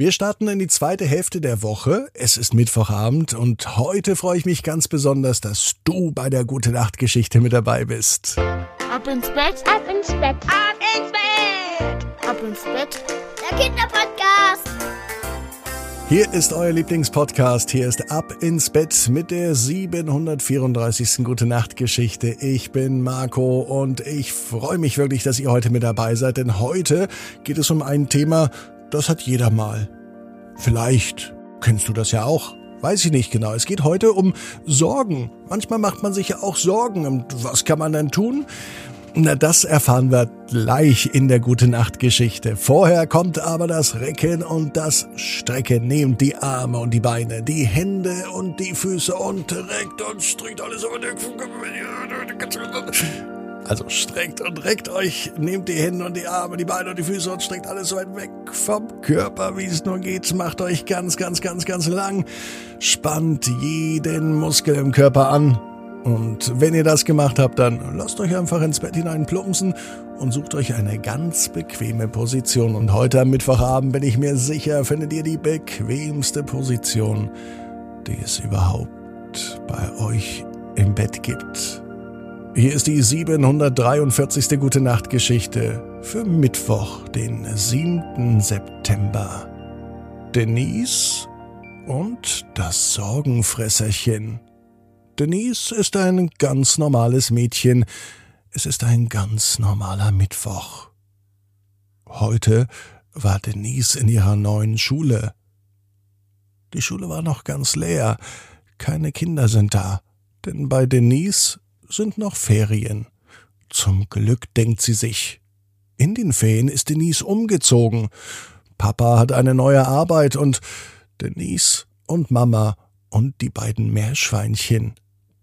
Wir starten in die zweite Hälfte der Woche. Es ist Mittwochabend und heute freue ich mich ganz besonders, dass du bei der Gute Nacht Geschichte mit dabei bist. Ab ins Bett, ab ins Bett, ab ins Bett, ab ins Bett. Der Kinderpodcast. Hier ist euer Lieblingspodcast. Hier ist Ab ins Bett mit der 734. Gute Nacht Geschichte. Ich bin Marco und ich freue mich wirklich, dass ihr heute mit dabei seid, denn heute geht es um ein Thema, das hat jeder mal. Vielleicht kennst du das ja auch. Weiß ich nicht genau. Es geht heute um Sorgen. Manchmal macht man sich ja auch Sorgen. Und was kann man dann tun? Na, das erfahren wir gleich in der Gute Nacht Geschichte. Vorher kommt aber das Recken und das Strecken. Nehmt die Arme und die Beine, die Hände und die Füße und reckt und streckt alles über den also streckt und reckt euch, nehmt die Hände und die Arme, die Beine und die Füße und streckt alles so weit weg vom Körper, wie es nur geht. Macht euch ganz, ganz, ganz, ganz lang. Spannt jeden Muskel im Körper an. Und wenn ihr das gemacht habt, dann lasst euch einfach ins Bett hinein plumpsen und sucht euch eine ganz bequeme Position. Und heute am Mittwochabend bin ich mir sicher, findet ihr die bequemste Position, die es überhaupt bei euch im Bett gibt. Hier ist die 743. Gute Nacht Geschichte für Mittwoch, den 7. September. Denise und das Sorgenfresserchen. Denise ist ein ganz normales Mädchen. Es ist ein ganz normaler Mittwoch. Heute war Denise in ihrer neuen Schule. Die Schule war noch ganz leer. Keine Kinder sind da. Denn bei Denise sind noch Ferien. Zum Glück denkt sie sich. In den Ferien ist Denise umgezogen. Papa hat eine neue Arbeit und Denise und Mama und die beiden Meerschweinchen.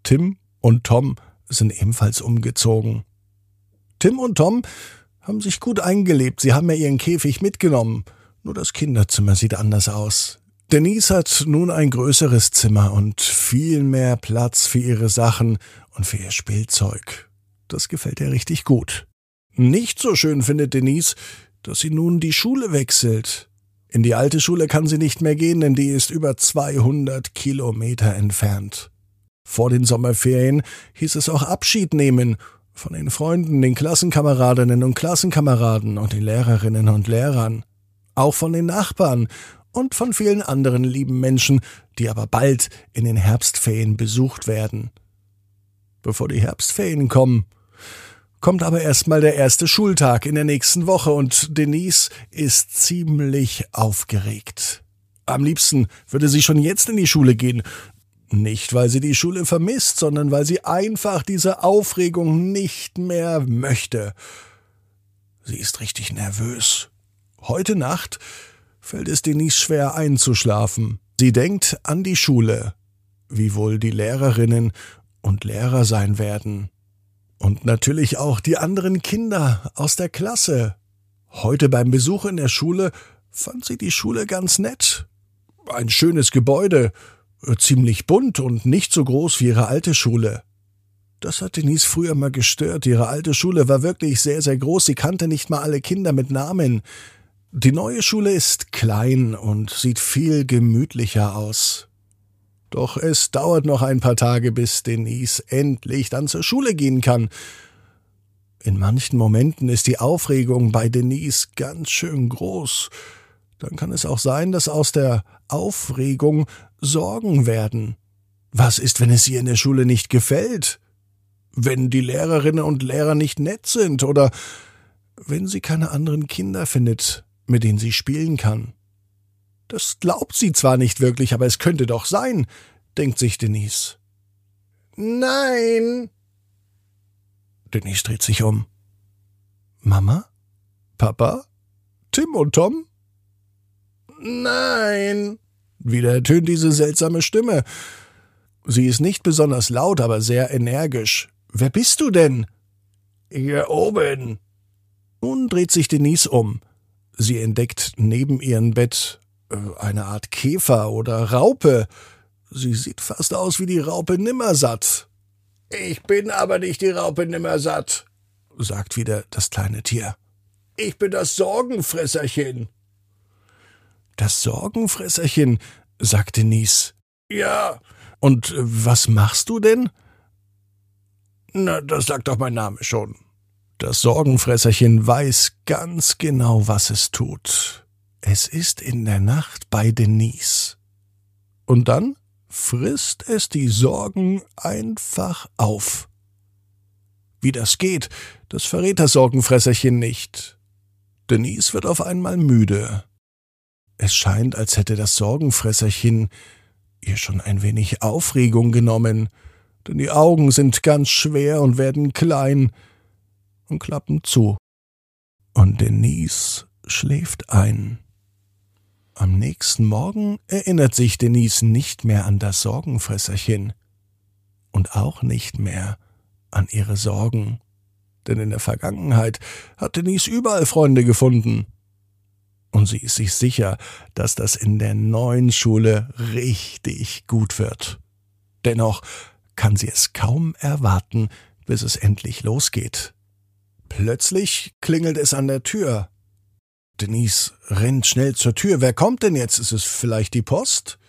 Tim und Tom sind ebenfalls umgezogen. Tim und Tom haben sich gut eingelebt. Sie haben ja ihren Käfig mitgenommen. Nur das Kinderzimmer sieht anders aus. Denise hat nun ein größeres Zimmer und viel mehr Platz für ihre Sachen und für ihr Spielzeug. Das gefällt ihr richtig gut. Nicht so schön findet Denise, dass sie nun die Schule wechselt. In die alte Schule kann sie nicht mehr gehen, denn die ist über 200 Kilometer entfernt. Vor den Sommerferien hieß es auch Abschied nehmen von den Freunden, den Klassenkameradinnen und Klassenkameraden und den Lehrerinnen und Lehrern, auch von den Nachbarn und von vielen anderen lieben Menschen, die aber bald in den Herbstferien besucht werden bevor die Herbstferien kommen. Kommt aber erstmal der erste Schultag in der nächsten Woche und Denise ist ziemlich aufgeregt. Am liebsten würde sie schon jetzt in die Schule gehen. Nicht, weil sie die Schule vermisst, sondern weil sie einfach diese Aufregung nicht mehr möchte. Sie ist richtig nervös. Heute Nacht fällt es Denise schwer einzuschlafen. Sie denkt an die Schule, wie wohl die Lehrerinnen und Lehrer sein werden. Und natürlich auch die anderen Kinder aus der Klasse. Heute beim Besuch in der Schule fand sie die Schule ganz nett. Ein schönes Gebäude, ziemlich bunt und nicht so groß wie ihre alte Schule. Das hat Denise früher mal gestört. Ihre alte Schule war wirklich sehr, sehr groß. Sie kannte nicht mal alle Kinder mit Namen. Die neue Schule ist klein und sieht viel gemütlicher aus. Doch es dauert noch ein paar Tage, bis Denise endlich dann zur Schule gehen kann. In manchen Momenten ist die Aufregung bei Denise ganz schön groß. Dann kann es auch sein, dass aus der Aufregung Sorgen werden. Was ist, wenn es ihr in der Schule nicht gefällt? Wenn die Lehrerinnen und Lehrer nicht nett sind oder wenn sie keine anderen Kinder findet, mit denen sie spielen kann? Das glaubt sie zwar nicht wirklich, aber es könnte doch sein, denkt sich Denise. Nein. Denise dreht sich um. Mama? Papa? Tim und Tom? Nein. Wieder ertönt diese seltsame Stimme. Sie ist nicht besonders laut, aber sehr energisch. Wer bist du denn? Hier oben. Nun dreht sich Denise um. Sie entdeckt neben ihrem Bett äh, eine Art Käfer oder Raupe. Sie sieht fast aus wie die Raupe Nimmersatt. Ich bin aber nicht die Raupe Nimmersatt, sagt wieder das kleine Tier. Ich bin das Sorgenfresserchen. Das Sorgenfresserchen, sagte Nies. Ja. Und was machst du denn? Na, das sagt doch mein Name schon. Das Sorgenfresserchen weiß ganz genau, was es tut. Es ist in der Nacht bei Denise. Und dann frisst es die Sorgen einfach auf. Wie das geht, das verrät das Sorgenfresserchen nicht. Denise wird auf einmal müde. Es scheint, als hätte das Sorgenfresserchen ihr schon ein wenig Aufregung genommen, denn die Augen sind ganz schwer und werden klein und klappen zu. Und Denise schläft ein. Am nächsten Morgen erinnert sich Denise nicht mehr an das Sorgenfresserchen und auch nicht mehr an ihre Sorgen, denn in der Vergangenheit hat Denise überall Freunde gefunden. Und sie ist sich sicher, dass das in der neuen Schule richtig gut wird. Dennoch kann sie es kaum erwarten, bis es endlich losgeht. Plötzlich klingelt es an der Tür. Denise rennt schnell zur Tür. Wer kommt denn jetzt? Ist es vielleicht die Post?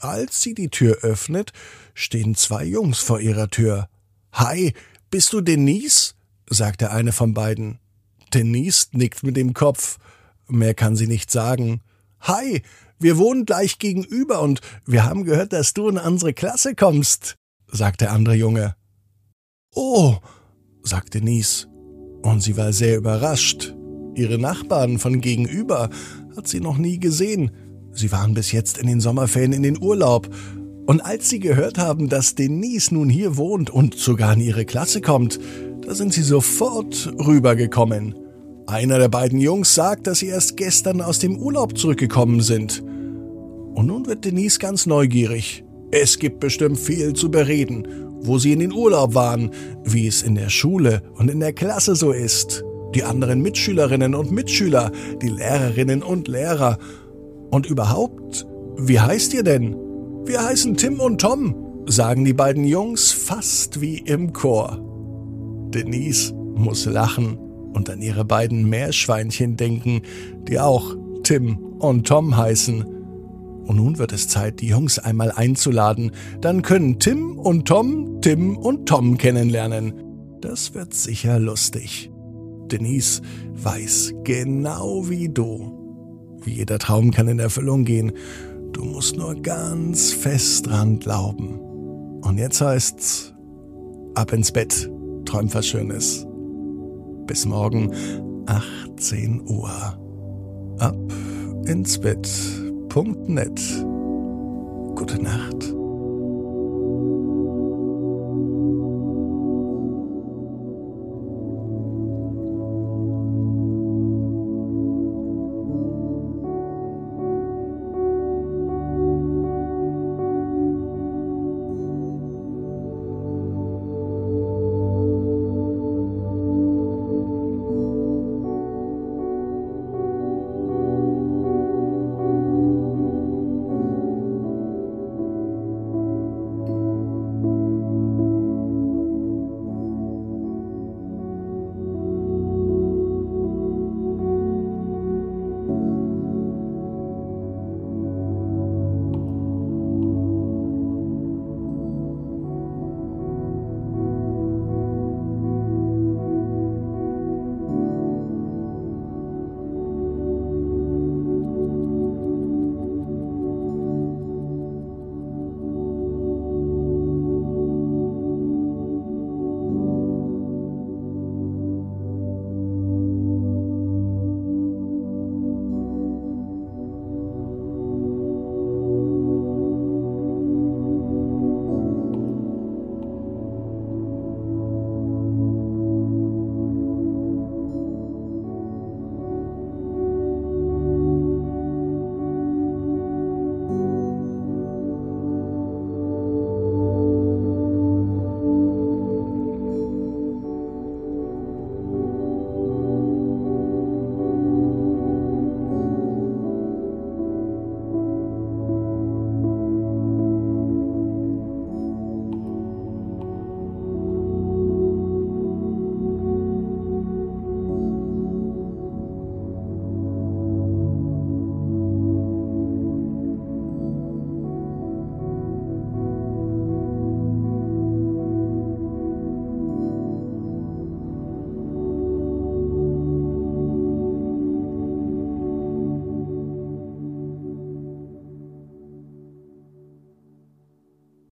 Als sie die Tür öffnet, stehen zwei Jungs vor ihrer Tür. Hi, bist du Denise? sagt der eine von beiden. Denise nickt mit dem Kopf. Mehr kann sie nicht sagen. Hi, wir wohnen gleich gegenüber und wir haben gehört, dass du in unsere Klasse kommst, sagt der andere Junge. Oh, sagt Denise. Und sie war sehr überrascht. Ihre Nachbarn von gegenüber hat sie noch nie gesehen. Sie waren bis jetzt in den Sommerferien in den Urlaub. Und als sie gehört haben, dass Denise nun hier wohnt und sogar in ihre Klasse kommt, da sind sie sofort rübergekommen. Einer der beiden Jungs sagt, dass sie erst gestern aus dem Urlaub zurückgekommen sind. Und nun wird Denise ganz neugierig. Es gibt bestimmt viel zu bereden, wo sie in den Urlaub waren, wie es in der Schule und in der Klasse so ist die anderen Mitschülerinnen und Mitschüler, die Lehrerinnen und Lehrer. Und überhaupt, wie heißt ihr denn? Wir heißen Tim und Tom, sagen die beiden Jungs fast wie im Chor. Denise muss lachen und an ihre beiden Meerschweinchen denken, die auch Tim und Tom heißen. Und nun wird es Zeit, die Jungs einmal einzuladen. Dann können Tim und Tom Tim und Tom kennenlernen. Das wird sicher lustig. Denise weiß genau wie du. Jeder Traum kann in Erfüllung gehen. Du musst nur ganz fest dran glauben. Und jetzt heißt's, ab ins Bett, träum was Schönes. Bis morgen, 18 Uhr. Ab ins Bett.net. Gute Nacht.